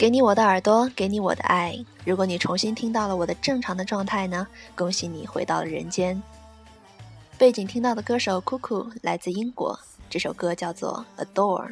给你我的耳朵，给你我的爱。如果你重新听到了我的正常的状态呢？恭喜你回到了人间。背景听到的歌手酷酷来自英国，这首歌叫做《Adore》。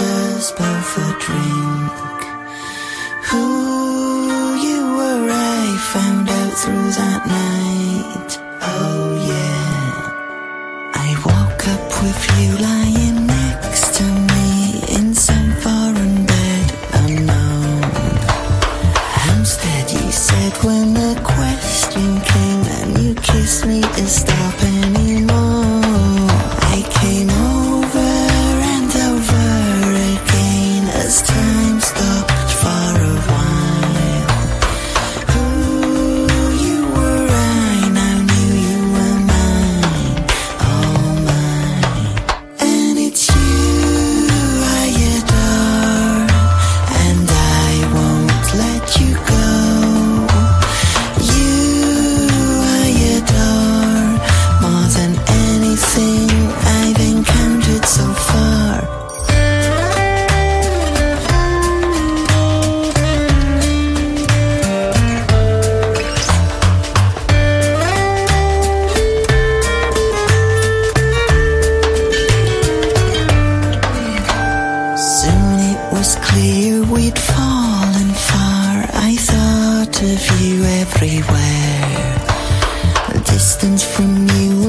Us both a drink. Who you were, I found out through that night. Oh yeah. I woke up with you lying next to me in some foreign bed unknown. Instead, you said when the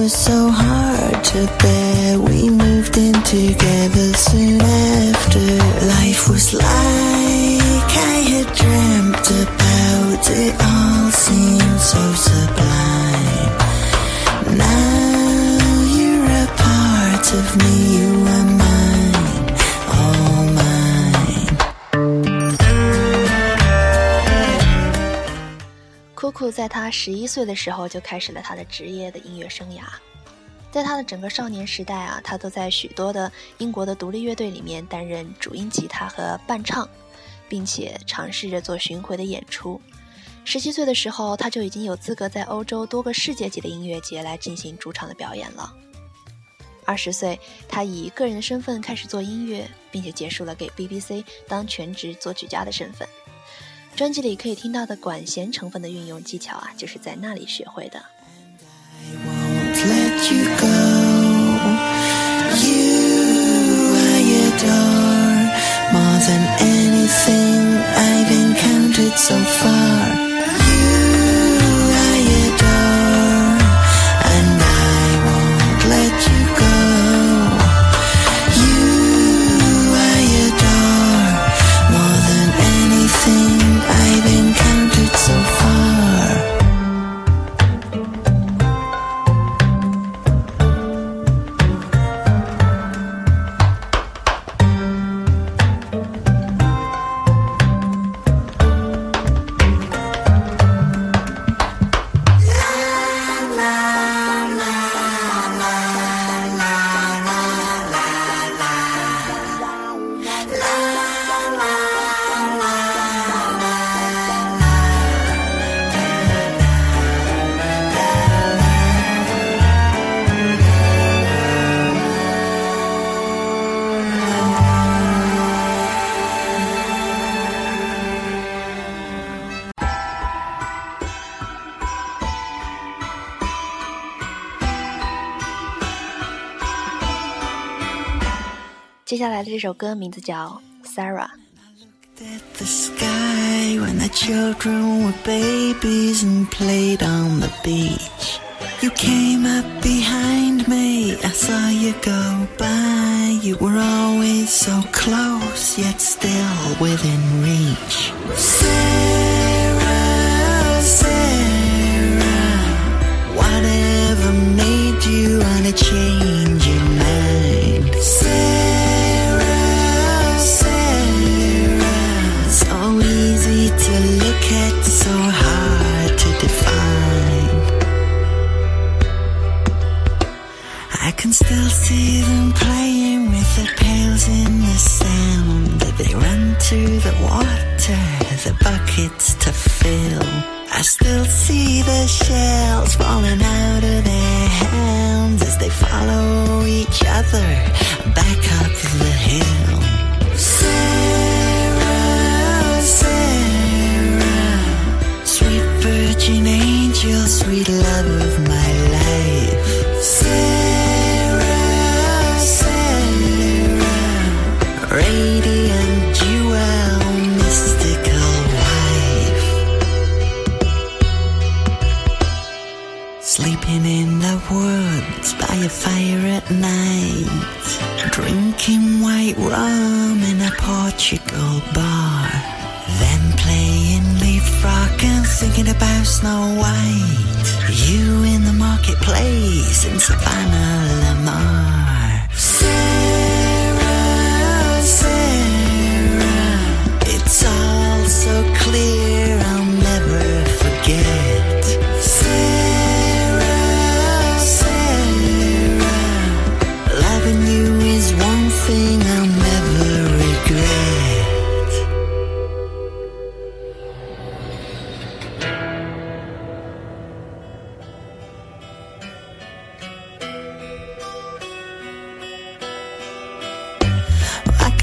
was so hard to bear. We moved in together soon after. Life was like I had dreamt about. It all seemed so sublime. Now you're a part of me, you are mine. 酷酷在他十一岁的时候就开始了他的职业的音乐生涯，在他的整个少年时代啊，他都在许多的英国的独立乐队里面担任主音吉他和伴唱，并且尝试着做巡回的演出。十七岁的时候，他就已经有资格在欧洲多个世界级的音乐节来进行主场的表演了。二十岁，他以个人的身份开始做音乐，并且结束了给 BBC 当全职作曲家的身份。专辑里可以听到的管弦成分的运用技巧啊，就是在那里学会的。接下来的这首歌名字叫《Sarah》。At the sky when the children were babies and played on the beach. You came up behind me, I saw you go by. You were always so close, yet still within reach. Sarah, Sarah, whatever made you wanna change To the water, the buckets to fill. I still see the shells falling out of their Sleeping in the woods by a fire at night. Drinking white rum in a Portugal bar. Then playing leapfrog and thinking about Snow White. You in the marketplace in Savannah, Lamar. Sarah,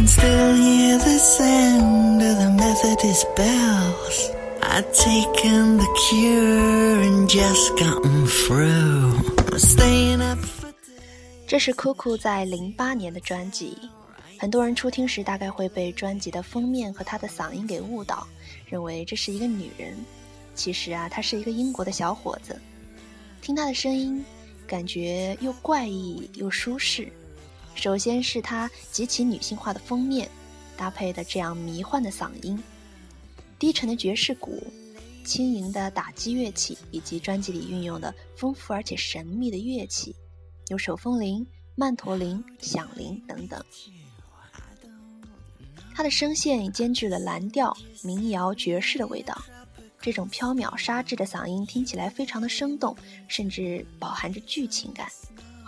still hear the sound of the Methodist bells. I'd taken the cure and just gotten through. Staying up for 这是 Cuckoo 在零八年的专辑，很多人初听时大概会被专辑的封面和她的嗓音给误导，认为这是一个女人。其实啊，她是一个英国的小伙子。听她的声音，感觉又怪异又舒适。首先是她极其女性化的封面，搭配的这样迷幻的嗓音，低沉的爵士鼓，轻盈的打击乐器，以及专辑里运用的丰富而且神秘的乐器。有手风铃、曼陀铃、响铃等等。它的声线兼具了蓝调、民谣、爵士的味道。这种飘渺沙质的嗓音听起来非常的生动，甚至饱含着剧情感，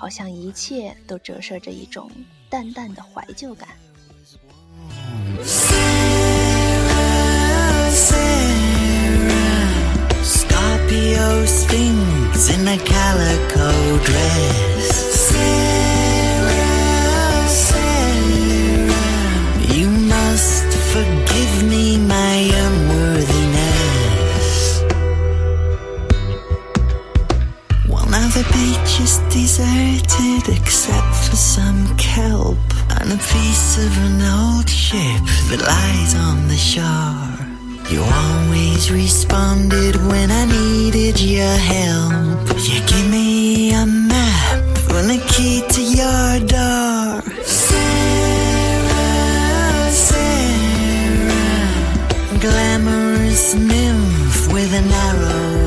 好像一切都折射着一种淡淡的怀旧感。Sarah, Sarah, Scorpio Sphinx in a calico dress. Shore. You always responded when I needed your help. You give me a map and a key to your door. Sarah, Sarah, glamorous nymph with an arrow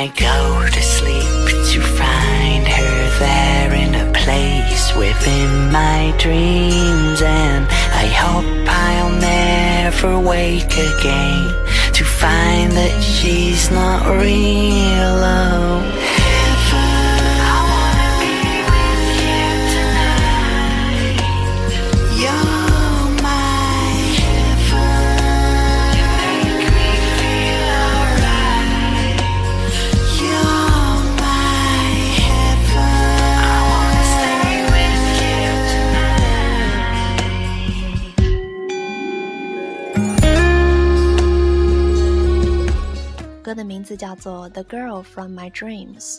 I go to sleep to find her there in a place within my dreams, and I hope I'll never wake again to find that she's not real. Oh, 字叫做《The Girl from My Dreams》。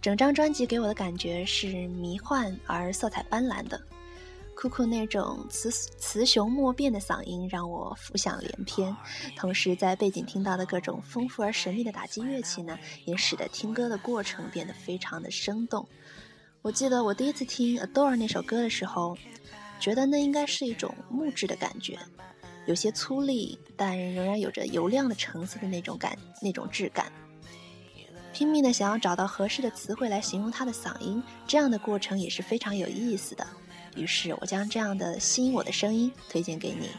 整张专辑给我的感觉是迷幻而色彩斑斓的，酷酷那种雌雌雄莫辨的嗓音让我浮想联翩，同时在背景听到的各种丰富而神秘的打击乐器呢，也使得听歌的过程变得非常的生动。我记得我第一次听《Adore》那首歌的时候，觉得那应该是一种木质的感觉，有些粗粝，但仍然有着油亮的橙色的那种感，那种质感。拼命的想要找到合适的词汇来形容他的嗓音，这样的过程也是非常有意思的。于是我将这样的吸引我的声音推荐给你。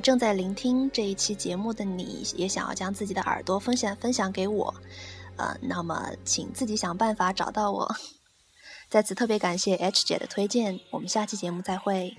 正在聆听这一期节目的你，也想要将自己的耳朵分享分享给我，呃，那么请自己想办法找到我。在此特别感谢 H 姐的推荐，我们下期节目再会。